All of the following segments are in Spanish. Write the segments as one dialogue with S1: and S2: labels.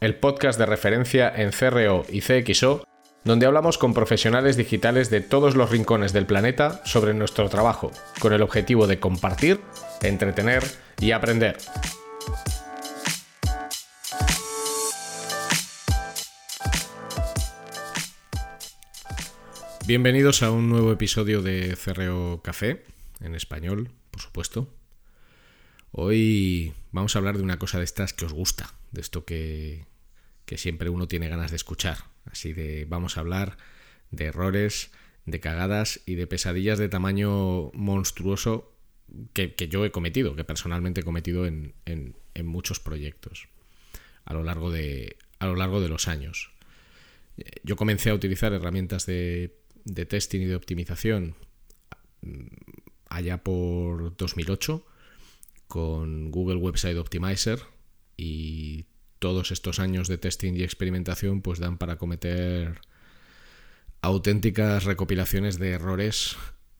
S1: el podcast de referencia en CRO y CXO, donde hablamos con profesionales digitales de todos los rincones del planeta sobre nuestro trabajo, con el objetivo de compartir, entretener y aprender. Bienvenidos a un nuevo episodio de CRO Café, en español, por supuesto. Hoy vamos a hablar de una cosa de estas que os gusta, de esto que, que siempre uno tiene ganas de escuchar. Así de vamos a hablar de errores, de cagadas y de pesadillas de tamaño monstruoso que, yo he cometido, que personalmente he cometido en, muchos proyectos a lo, largo de, a lo largo de los años. Yo comencé a utilizar herramientas de, de testing y de optimización mm, allá por 2008 con Google Website Optimizer y todos estos años de testing y experimentación pues dan para cometer auténticas recopilaciones de errores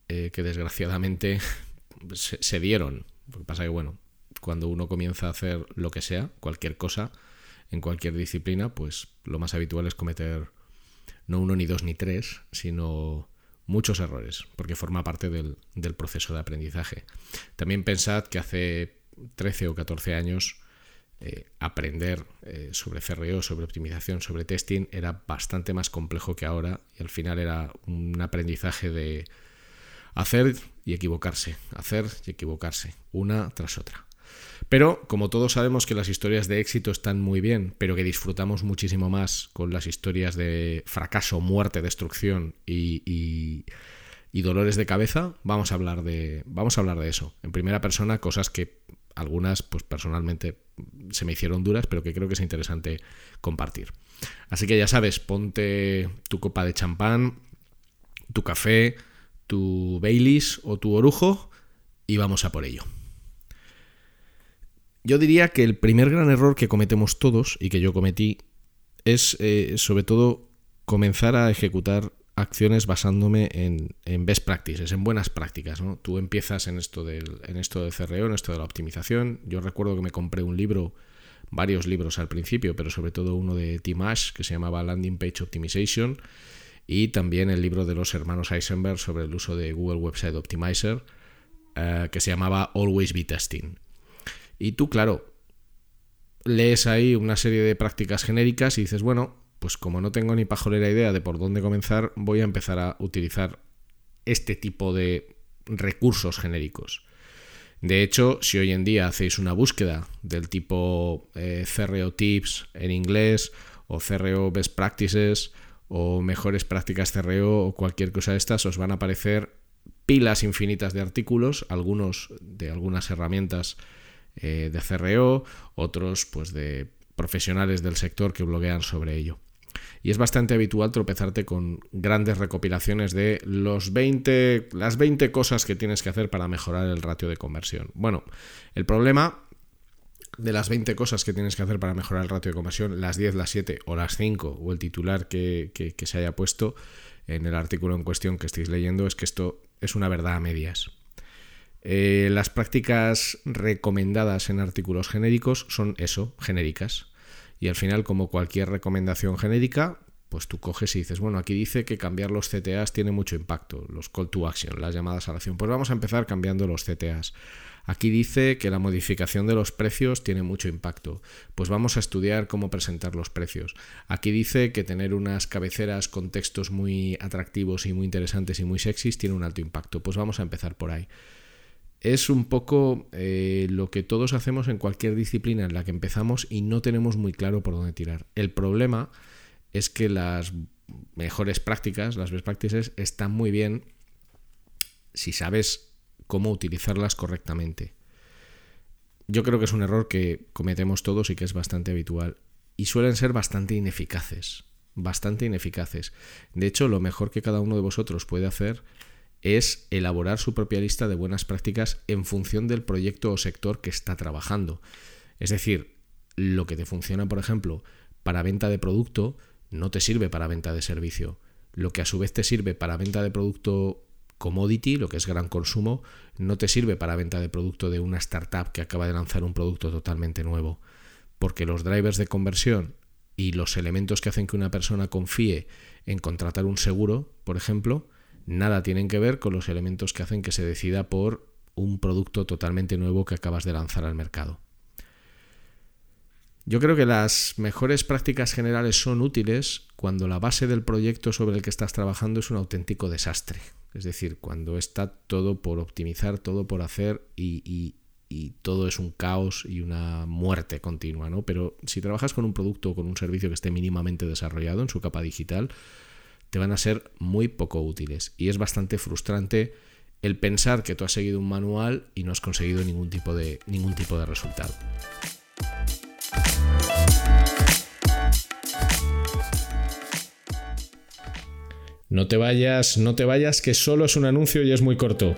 S1: eh, que desgraciadamente se, dieron. Lo que pasa que, bueno, cuando uno comienza a hacer lo que sea, cualquier cosa, en cualquier disciplina, pues lo más habitual es cometer no uno, ni dos, ni tres, sino muchos errores, porque forma parte del, proceso de aprendizaje. También pensad que hace 13 o 14 años eh, aprender eh, sobre CRO, sobre optimización, sobre testing era bastante más complejo que ahora y al final era un aprendizaje de hacer y equivocarse, hacer y equivocarse, una tras otra. Pero como todos sabemos que las historias de éxito están muy bien, pero que disfrutamos muchísimo más con las historias de fracaso, muerte, destrucción y, y dolores de cabeza, vamos a hablar de, vamos a hablar de eso. En primera persona, cosas que algunas, pues personalmente se me hicieron duras, pero que creo que es interesante compartir. Así que ya sabes, ponte tu copa de champán, tu café, tu Baileys o tu orujo y vamos a por ello. Yo diría que el primer gran error que cometemos todos y que yo cometí es eh, sobre todo comenzar a ejecutar acciones basándome en, best practices, en buenas prácticas. Tú empiezas en esto, del, en esto del CRO, en esto de la optimización. Yo recuerdo que me compré un libro, varios libros al principio, pero sobre todo uno de Tim Ash que se llamaba Landing Page Optimization y también el libro de los hermanos Eisenberg sobre el uso de Google Website Optimizer eh, que se llamaba Always Be Testing. Y tú, claro, lees ahí una serie de prácticas genéricas y dices, bueno, pues como no tengo ni pajolera idea de por dónde comenzar, voy a empezar a utilizar este tipo de recursos genéricos. De hecho, si hoy en día hacéis una búsqueda del tipo eh, CRO Tips en inglés o CRO Best Practices o mejores prácticas CRO o cualquier cosa de estas, os van a aparecer pilas infinitas de artículos, algunos de algunas herramientas eh, de CRO, otros pues de profesionales del sector que bloguean sobre ello y es bastante habitual tropezarte con grandes recopilaciones de los 20, las 20 cosas que tienes que hacer para mejorar el ratio de conversión. Bueno, el problema de las 20 cosas que tienes que hacer para mejorar el ratio de conversión, las 10, las 7 o las 5 o el titular que, se haya puesto en el artículo en cuestión que estéis leyendo es que esto es una verdad a medias. Eh, las prácticas recomendadas en artículos genéricos son eso, genéricas. Y al final, como cualquier recomendación genérica, pues tú coges y dices, bueno, aquí dice que cambiar los CTAs tiene mucho impacto, los call to action, las llamadas a la acción. Pues vamos a empezar cambiando los CTAs. Aquí dice que la modificación de los precios tiene mucho impacto. Pues vamos a estudiar cómo presentar los precios. Aquí dice que tener unas cabeceras con textos muy atractivos y muy interesantes y muy sexys tiene un alto impacto. Pues vamos a empezar por ahí es un poco eh, lo que todos hacemos en cualquier disciplina en la que empezamos y no tenemos muy claro por dónde tirar. El problema es que las mejores prácticas, las best practices, están muy bien si sabes cómo utilizarlas correctamente. Yo creo que es un error que cometemos todos y que es bastante habitual y suelen ser bastante ineficaces. bastante ineficaces. De hecho, lo mejor que cada uno de vosotros puede hacer es elaborar su propia lista de buenas prácticas en función del proyecto o sector que está trabajando. Es decir, lo que te funciona, por ejemplo, para venta de producto, no te sirve para venta de servicio. Lo que a su vez te sirve para venta de producto commodity, lo que es gran consumo, no te sirve para venta de producto de una startup que acaba de lanzar un producto totalmente nuevo. Porque los drivers de conversión y los elementos que hacen que una persona confíe en contratar un seguro, por ejemplo, nada tienen que ver con los elementos que hacen que se decida por un producto totalmente nuevo que acabas de lanzar al mercado. Yo creo que las mejores prácticas generales son útiles cuando la base del proyecto sobre el que estás trabajando es un auténtico desastre. Es decir, cuando está todo por optimizar, todo por hacer y, todo es un caos y una muerte continua, ¿no? Pero si trabajas con un producto o con un servicio que esté mínimamente desarrollado en su capa digital, te van a ser muy poco útiles. Y es bastante frustrante el pensar que tú has seguido un manual y no has conseguido ningún tipo de, ningún tipo de resultado. No te vayas, no te vayas, que solo es un anuncio y es muy corto.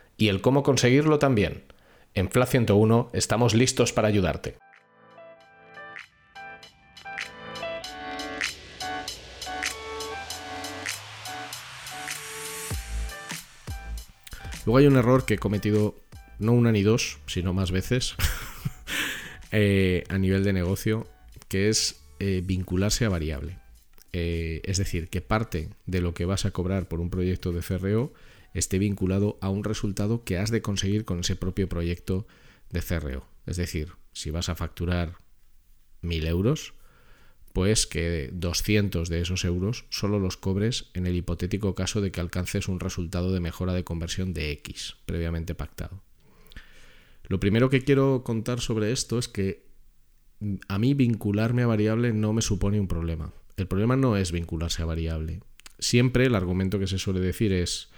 S1: y el cómo conseguirlo también. En Flat 101 estamos listos para ayudarte. Luego hay un error que he cometido no una ni dos, sino más veces eh, a nivel de negocio, que es eh, vincularse a variable. Eh, es decir, que parte de lo que vas a cobrar por un proyecto de CRO esté vinculado a un resultado que has de conseguir con ese propio proyecto de CRO. Es decir, si vas a facturar 1.000 euros, pues que 200 de esos euros solo los cobres en el hipotético caso de que alcances un resultado de mejora de conversión de X previamente pactado. Lo primero que quiero contar sobre esto es que a mí vincularme a variable no me supone un problema. El problema no es vincularse a variable. Siempre el argumento que se suele decir es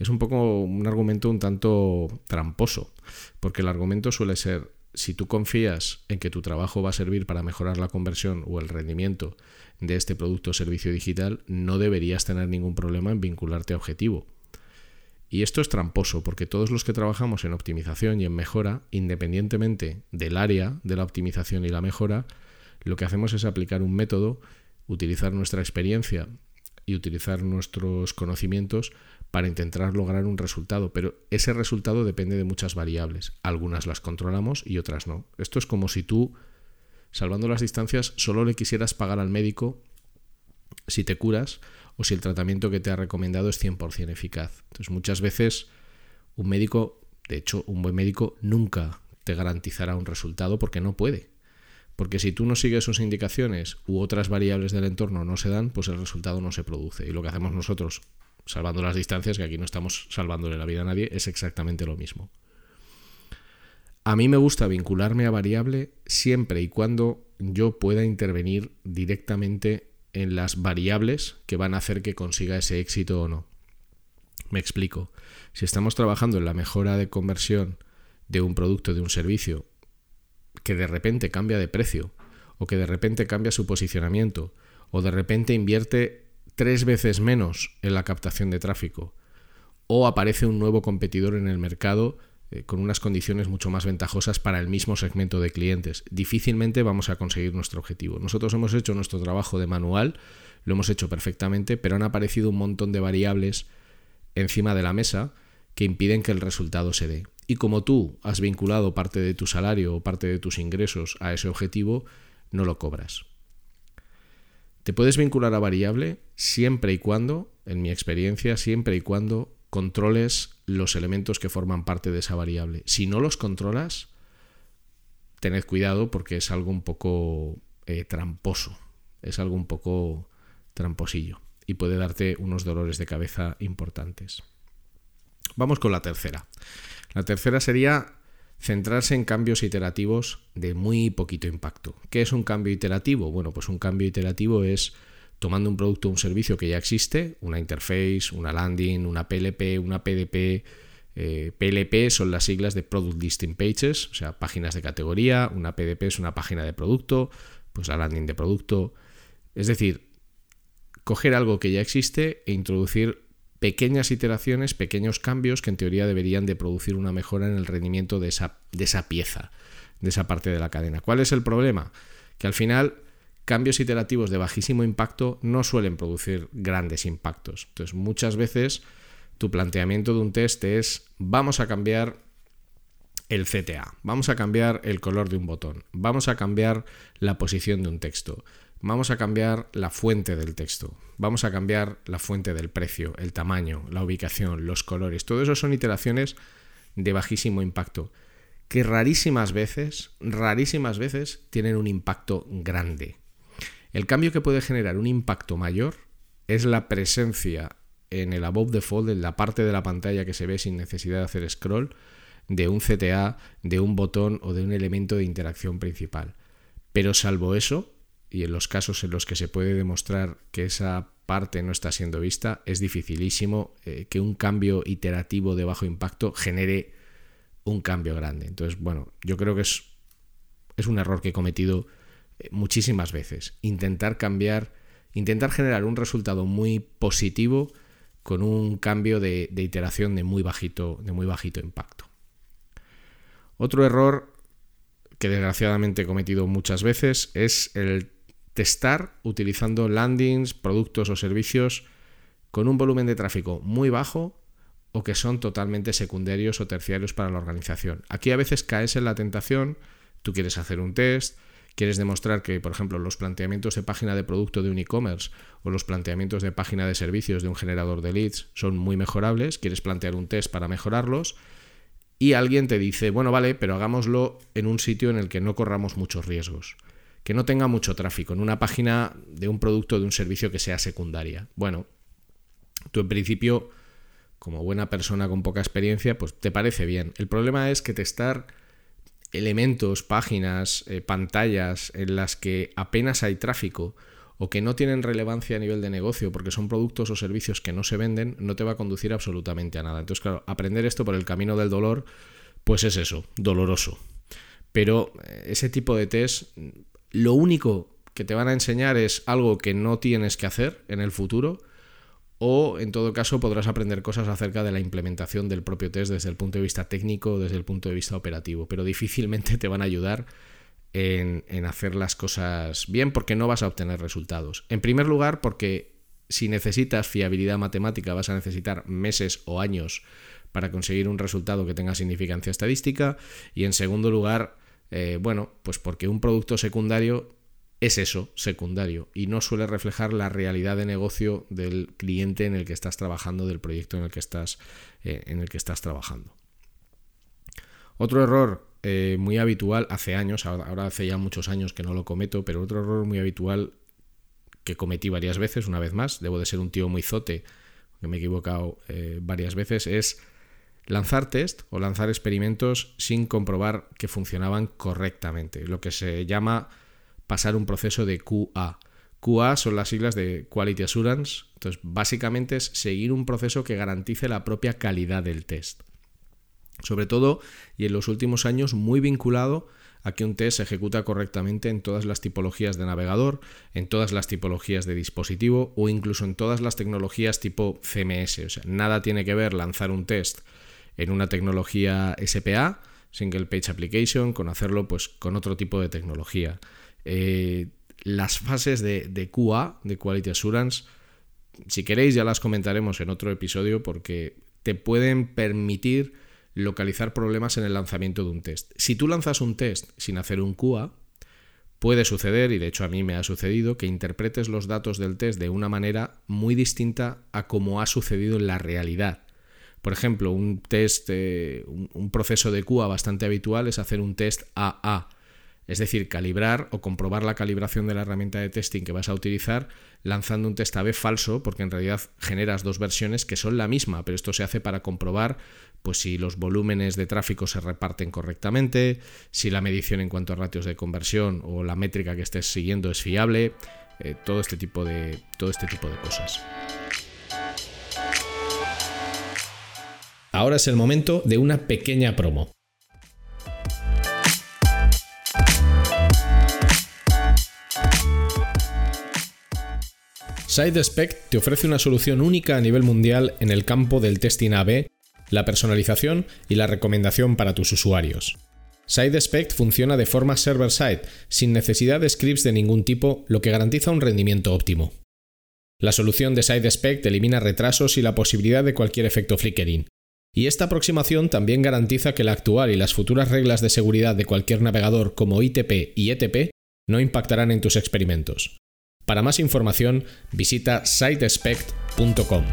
S1: es un poco un argumento un tanto tramposo, porque el argumento suele ser si tú confías en que tu trabajo va a servir para mejorar la conversión o el rendimiento de este producto o servicio digital, no deberías tener ningún problema en vincularte a objetivo. Y esto es tramposo porque todos los que trabajamos en optimización y en mejora, independientemente del área de la optimización y la mejora, lo que hacemos es aplicar un método, utilizar nuestra experiencia y utilizar nuestros conocimientos para intentar lograr un resultado, pero ese resultado depende de muchas variables. Algunas las controlamos y otras no. Esto es como si tú, salvando las distancias, solo le quisieras pagar al médico si te curas o si el tratamiento que te ha recomendado es 100% eficaz. Entonces muchas veces un médico, de hecho un buen médico, nunca te garantizará un resultado porque no puede. Porque si tú no sigues sus indicaciones u otras variables del entorno no se dan, pues el resultado no se produce. Y lo que hacemos nosotros salvando las distancias, que aquí no estamos salvándole la vida a nadie, es exactamente lo mismo. A mí me gusta vincularme a variable siempre y cuando yo pueda intervenir directamente en las variables que van a hacer que consiga ese éxito o no. Me explico. Si estamos trabajando en la mejora de conversión de un producto, de un servicio, que de repente cambia de precio, o que de repente cambia su posicionamiento, o de repente invierte tres veces menos en la captación de tráfico o aparece un nuevo competidor en el mercado eh, con unas condiciones mucho más ventajosas para el mismo segmento de clientes. Difícilmente vamos a conseguir nuestro objetivo. Nosotros hemos hecho nuestro trabajo de manual, lo hemos hecho perfectamente, pero han aparecido un montón de variables encima de la mesa que impiden que el resultado se dé. Y como tú has vinculado parte de tu salario o parte de tus ingresos a ese objetivo, no lo cobras. Te puedes vincular a variable siempre y cuando, en mi experiencia, siempre y cuando controles los elementos que forman parte de esa variable. Si no los controlas, tened cuidado porque es algo un poco eh, tramposo, es algo un poco tramposillo y puede darte unos dolores de cabeza importantes. Vamos con la tercera. La tercera sería centrarse en cambios iterativos de muy poquito impacto. ¿Qué es un cambio iterativo? Bueno, pues un cambio iterativo es tomando un producto o un servicio que ya existe, una interface, una landing, una PLP, una PDP. Eh, PLP son las siglas de Product Listing Pages, o sea, páginas de categoría, una PDP es una página de producto, pues la landing de producto. Es decir, coger algo que ya existe e introducir pequeñas iteraciones, pequeños cambios que en teoría deberían de producir una mejora en el rendimiento de esa, de esa pieza, de esa parte de la cadena. ¿Cuál es el problema? Que al final cambios iterativos de bajísimo impacto no suelen producir grandes impactos. Entonces, muchas veces tu planteamiento de un test es vamos a cambiar el CTA, vamos a cambiar el color de un botón, vamos a cambiar la posición de un texto, vamos a cambiar la fuente del texto, vamos a cambiar la fuente del precio, el tamaño, la ubicación, los colores. Todo eso son iteraciones de bajísimo impacto que rarísimas veces, rarísimas veces tienen un impacto grande. El cambio que puede generar un impacto mayor es la presencia en el above fold, en la parte de la pantalla que se ve sin necesidad de hacer scroll, de un CTA, de un botón o de un elemento de interacción principal. Pero salvo eso, y en los casos en los que se puede demostrar que esa parte no está siendo vista, es dificilísimo eh, que un cambio iterativo de bajo impacto genere un cambio grande. Entonces, bueno, yo creo que es, es un error que he cometido muchísimas veces. Intentar cambiar, intentar generar un resultado muy positivo con un cambio de, iteración de muy, bajito, de muy bajito impacto. Otro error que desgraciadamente he cometido muchas veces es el testar utilizando landings, productos o servicios con un volumen de tráfico muy bajo o que son totalmente secundarios o terciarios para la organización. Aquí a veces caes en la tentación, tú quieres hacer un test, quieres demostrar que, por ejemplo, los planteamientos de página de producto de un e-commerce o los planteamientos de página de servicios de un generador de leads son muy mejorables, quieres plantear un test para mejorarlos y alguien te dice, bueno, vale, pero hagámoslo en un sitio en el que no corramos muchos riesgos, que no tenga mucho tráfico, en una página de un producto o de un servicio que sea secundaria. Bueno, tú en principio, como buena persona con poca experiencia, pues te parece bien. El problema es que testar elementos, páginas, eh, pantallas en las que apenas hay tráfico o que no tienen relevancia a nivel de negocio porque son productos o servicios que no se venden, no te va a conducir absolutamente a nada. Entonces, claro, aprender esto por el camino del dolor, pues es eso, doloroso. Pero eh, ese tipo de test, lo único que te van a enseñar es algo que no tienes que hacer en el futuro o en todo caso podrás aprender cosas acerca de la implementación del propio test desde el punto de vista técnico o desde el punto de vista operativo, pero difícilmente te van a ayudar en, hacer las cosas bien porque no vas a obtener resultados. En primer lugar, porque si necesitas fiabilidad matemática vas a necesitar meses o años para conseguir un resultado que tenga significancia estadística y en segundo lugar, eh, bueno, pues porque un producto secundario es eso, secundario, y no suele reflejar la realidad de negocio del cliente en el que estás trabajando, del proyecto en el que estás, eh, en el que estás trabajando. Otro error eh, muy habitual hace años, ahora hace ya muchos años que no lo cometo, pero otro error muy habitual que cometí varias veces, una vez más, debo de ser un tío muy zote, que me he equivocado varias veces, es lanzar test o lanzar experimentos sin comprobar que funcionaban correctamente, lo que se llama pasar un proceso de QA. QA son las siglas de Quality Assurance. Entonces, básicamente es seguir un proceso que garantice la propia calidad del test. Sobre todo, y en los últimos años, muy vinculado a que un test se ejecuta correctamente en todas las tipologías de navegador, en todas las tipologías de dispositivo o incluso en todas las tecnologías tipo CMS. O sea, nada tiene que ver lanzar un test en una tecnología SPA, Single Page Application, con hacerlo pues, con otro tipo de tecnología. Eh, las fases de, QA, de Quality Assurance, si queréis ya las comentaremos en otro episodio porque te pueden permitir localizar problemas en el lanzamiento de un test. Si tú lanzas un test sin hacer un QA, puede suceder, y de hecho a mí me ha sucedido, que interpretes los datos del test de una manera muy distinta a como ha sucedido en la realidad. Por ejemplo, un test, un, proceso de QA bastante habitual es hacer un test AA, es decir, calibrar o comprobar la calibración de la herramienta de testing que vas a utilizar lanzando un test AB falso, porque en realidad generas dos versiones que son la misma, pero esto se hace para comprobar pues si los volúmenes de tráfico se reparten correctamente, si la medición en cuanto a ratios de conversión o la métrica que estés siguiendo es fiable, eh, todo este tipo de todo este tipo de cosas.
S2: Ahora es el momento de una pequeña promo. SideSpec te ofrece una solución única a nivel mundial en el campo del testing AB, la personalización y la recomendación para tus usuarios. SideSpec funciona de forma server-side, sin necesidad de scripts de ningún tipo, lo que garantiza un rendimiento óptimo. La solución de SideSpec elimina retrasos y la posibilidad de cualquier efecto flickering, y esta aproximación también garantiza que la actual y las futuras reglas de seguridad de cualquier navegador como ITP y ETP no impactarán en tus experimentos. Para más información, visita sitespect.com.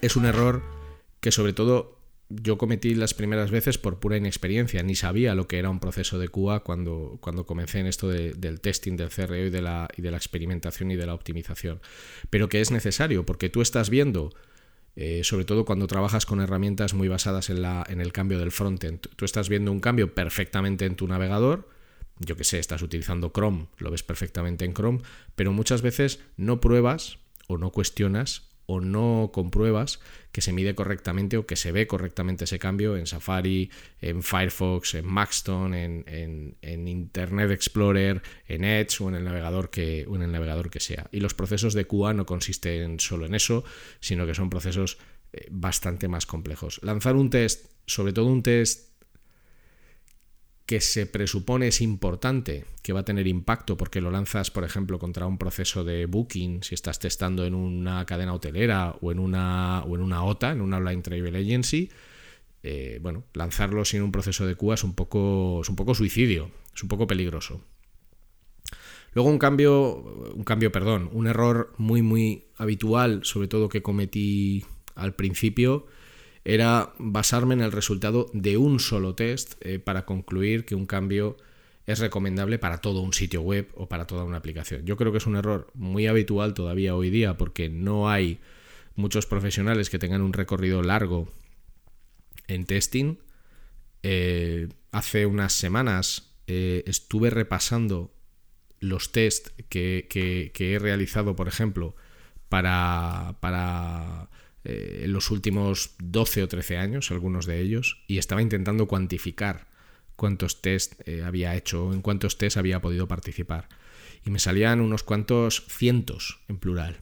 S1: Es un error que sobre todo yo cometí las primeras veces por pura inexperiencia, ni sabía lo que era un proceso de QA cuando, cuando comencé en esto del testing, del CRO y de, la, y de la experimentación y de la optimización. Pero que es necesario, porque tú estás viendo, eh, sobre todo cuando trabajas con herramientas muy basadas en, la, en el cambio del frontend, tú estás viendo un cambio perfectamente en tu navegador, yo que sé, estás utilizando Chrome, lo ves perfectamente en Chrome, pero muchas veces no pruebas o no cuestionas o no compruebas que se mide correctamente o que se ve correctamente ese cambio en Safari, en Firefox, en Maxton, en, Internet Explorer, en Edge o en el navegador que, en el navegador que sea. Y los procesos de QA no consisten solo en eso, sino que son procesos eh, bastante más complejos. Lanzar un test, sobre todo un test que se presupone es importante, que va a tener impacto porque lo lanzas, por ejemplo, contra un proceso de booking, si estás testando en una cadena hotelera o en una, o en una OTA, en una Online Travel Agency, eh, bueno, lanzarlo sin un proceso de QA es un, poco, es un poco suicidio, es un poco peligroso. Luego un cambio, un cambio, perdón, un error muy, muy habitual, sobre todo que cometí al principio, era basarme en el resultado de un solo test eh, para concluir que un cambio es recomendable para todo un sitio web o para toda una aplicación. Yo creo que es un error muy habitual todavía hoy día porque no hay muchos profesionales que tengan un recorrido largo en testing. Eh, hace unas semanas eh, estuve repasando los tests que, que, he realizado, por ejemplo, para, para eh, en los últimos 12 o 13 años, algunos de ellos, y estaba intentando cuantificar cuántos test eh, había hecho, en cuántos test había podido participar. Y me salían unos cuantos cientos en plural.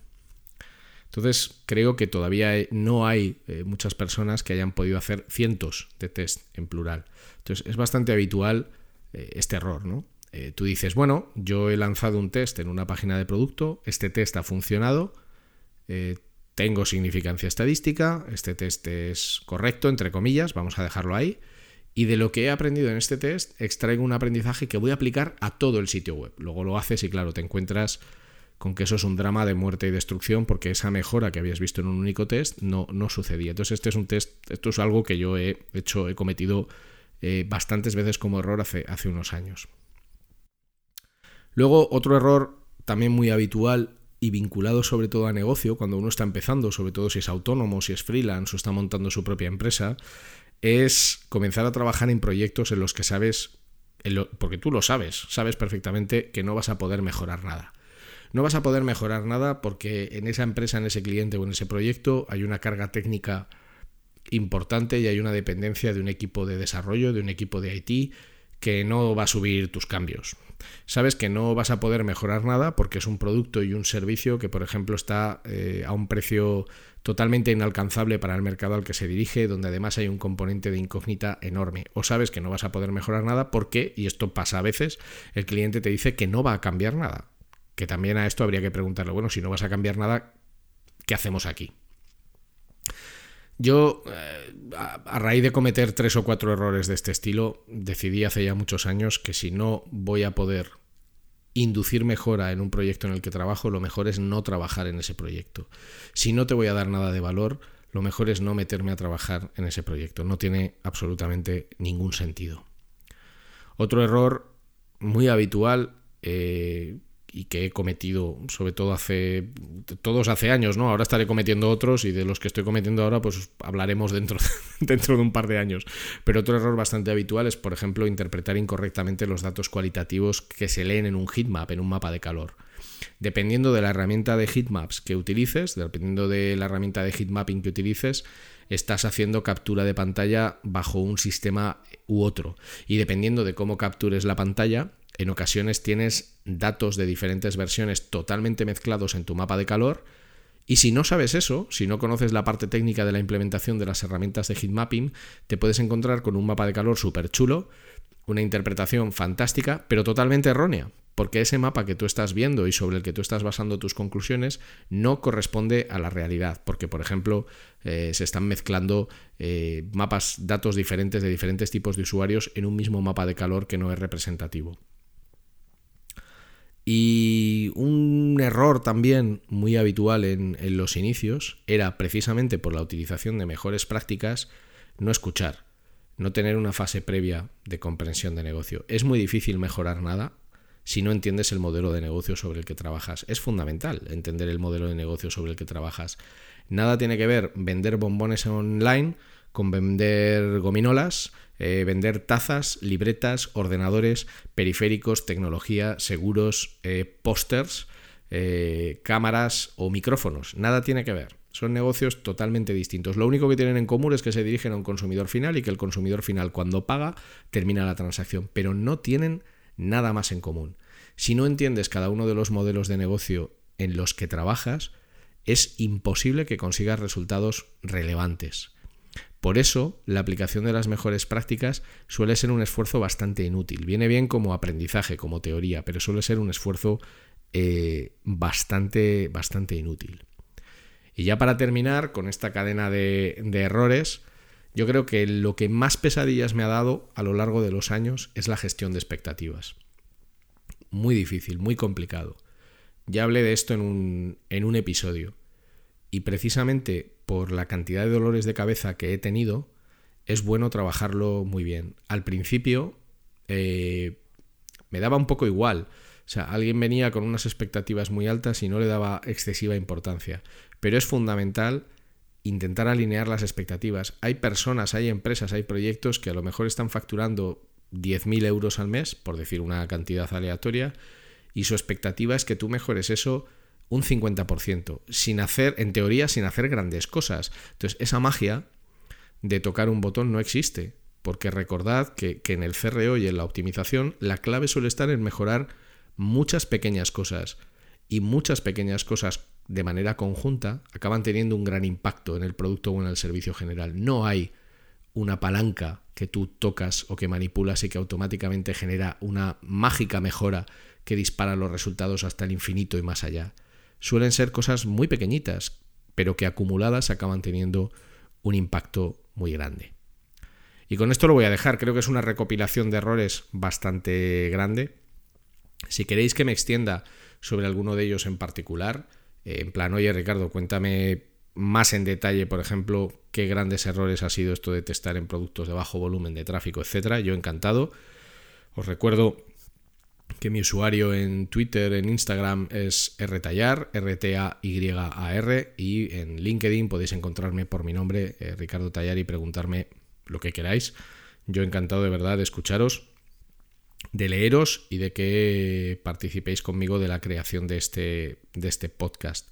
S1: Entonces creo que todavía no hay eh, muchas personas que hayan podido hacer cientos de test en plural. Entonces es bastante habitual este error, ¿no? tú dices, bueno, yo he lanzado un test en una página de producto, este test ha funcionado, tengo significancia estadística, este test es correcto, entre comillas, vamos a dejarlo ahí. Y de lo que he aprendido en este test, extraigo un aprendizaje que voy a aplicar a todo el sitio web. Luego lo haces y claro, te encuentras con que eso es un drama de muerte y destrucción porque esa mejora que habías visto en un único test no, no sucedía. Entonces este es un test, esto es algo que yo he hecho, he cometido eh, bastantes veces como error hace, hace unos años. Luego otro error también muy habitual y vinculado sobre todo a negocio, cuando uno está empezando, sobre todo si es autónomo, si es freelance o está montando su propia empresa, es comenzar a trabajar en proyectos en los que sabes, porque tú lo sabes, sabes perfectamente que no vas a poder mejorar nada. No vas a poder mejorar nada porque en esa empresa, en ese cliente o en ese proyecto hay una carga técnica importante y hay una dependencia de un equipo de desarrollo, de un equipo de IT que no va a subir tus cambios. Sabes que no vas a poder mejorar nada porque es un producto y un servicio que, por ejemplo, está eh, a un precio totalmente inalcanzable para el mercado al que se dirige, donde además hay un componente de incógnita enorme. O sabes que no vas a poder mejorar nada porque, y esto pasa a veces, el cliente te dice que no va a cambiar nada. Que también a esto habría que preguntarle, bueno, si no vas a cambiar nada, ¿qué hacemos aquí? Yo, eh, a raíz de cometer tres o cuatro errores de este estilo, decidí hace ya muchos años que si no voy a poder inducir mejora en un proyecto en el que trabajo, lo mejor es no trabajar en ese proyecto. Si no te voy a dar nada de valor, lo mejor es no meterme a trabajar en ese proyecto. No tiene absolutamente ningún sentido. Otro error muy habitual eh, y que he cometido, sobre todo hace, todos hace años, ¿no? Ahora estaré cometiendo otros y de los que estoy cometiendo ahora, pues hablaremos dentro, dentro de un par de años. Pero otro error bastante habitual es, por ejemplo, interpretar incorrectamente los datos cualitativos que se leen en un heatmap, en un mapa de calor. Dependiendo de la herramienta de heatmaps que utilices, dependiendo de la herramienta de heatmapping que utilices, estás haciendo captura de pantalla bajo un sistema u otro. Y dependiendo de cómo captures la pantalla, en ocasiones tienes datos de diferentes versiones totalmente mezclados en tu mapa de calor. Y si no sabes eso, si no conoces la parte técnica de la implementación de las herramientas de heatmapping, te puedes encontrar con un mapa de calor súper chulo, una interpretación fantástica, pero totalmente errónea, porque ese mapa que tú estás viendo y sobre el que tú estás basando tus conclusiones no corresponde a la realidad, porque por ejemplo eh, se están mezclando eh, mapas, datos diferentes de diferentes tipos de usuarios en un mismo mapa de calor que no es representativo. Y un error también muy habitual en, los inicios era precisamente por la utilización de mejores prácticas no escuchar, no tener una fase previa de comprensión de negocio. Es muy difícil mejorar nada si no entiendes el modelo de negocio sobre el que trabajas. Es fundamental entender el modelo de negocio sobre el que trabajas. Nada tiene que ver vender bombones online con vender gominolas, eh, vender tazas, libretas, ordenadores, periféricos, tecnología, seguros, eh, pósters, eh, cámaras o micrófonos. Nada tiene que ver. Son negocios totalmente distintos. Lo único que tienen en común es que se dirigen a un consumidor final y que el consumidor final cuando paga termina la transacción, pero no tienen nada más en común. Si no entiendes cada uno de los modelos de negocio en los que trabajas, es imposible que consigas resultados relevantes. Por eso, la aplicación de las mejores prácticas suele ser un esfuerzo bastante inútil. Viene bien como aprendizaje, como teoría, pero suele ser un esfuerzo eh, bastante, bastante inútil. Y ya para terminar con esta cadena de, de errores, yo creo que lo que más pesadillas me ha dado a lo largo de los años es la gestión de expectativas. Muy difícil, muy complicado. Ya hablé de esto en un, en un episodio. Y precisamente por la cantidad de dolores de cabeza que he tenido, es bueno trabajarlo muy bien. Al principio eh, me daba un poco igual. O sea, alguien venía con unas expectativas muy altas y no le daba excesiva importancia. Pero es fundamental intentar alinear las expectativas. Hay personas, hay empresas, hay proyectos que a lo mejor están facturando 10.000 euros al mes, por decir una cantidad aleatoria, y su expectativa es que tú mejores eso un 50%, sin hacer, en teoría, sin hacer grandes cosas. Entonces, esa magia de tocar un botón no existe, porque recordad que, que en el CRO y en la optimización la clave suele estar en mejorar muchas pequeñas cosas y muchas pequeñas cosas de manera conjunta acaban teniendo un gran impacto en el producto o en el servicio general. No hay una palanca que tú tocas o que manipulas y que automáticamente genera una mágica mejora que dispara los resultados hasta el infinito y más allá suelen ser cosas muy pequeñitas, pero que acumuladas acaban teniendo un impacto muy grande. Y con esto lo voy a dejar, creo que es una recopilación de errores bastante grande. Si queréis que me extienda sobre alguno de ellos en particular, eh, en plan, oye Ricardo, cuéntame más en detalle, por ejemplo, qué grandes errores ha sido esto de testar en productos de bajo volumen de tráfico, etcétera. Yo encantado. Os recuerdo que mi usuario en Twitter, en Instagram es rtallar, R-T-A-Y-A-R, y en LinkedIn podéis encontrarme por mi nombre, eh, Ricardo Tallar, y preguntarme lo que queráis. Yo encantado de verdad de escucharos, de leeros y de que participéis conmigo de la creación de este, de este podcast.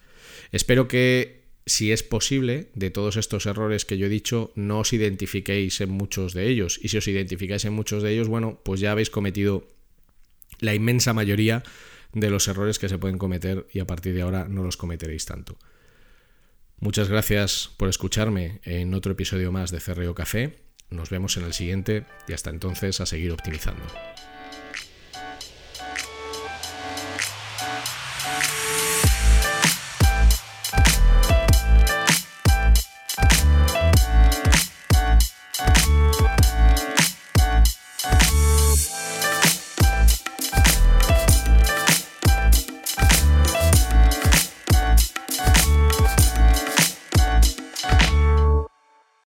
S1: Espero que, si es posible, de todos estos errores que yo he dicho, no os identifiquéis en muchos de ellos. Y si os identificáis en muchos de ellos, bueno, pues ya habéis cometido la inmensa mayoría de los errores que se pueden cometer y a partir de ahora no los cometeréis tanto. Muchas gracias por escucharme en otro episodio más de Cerreo Café. Nos vemos en el siguiente y hasta entonces a seguir optimizando.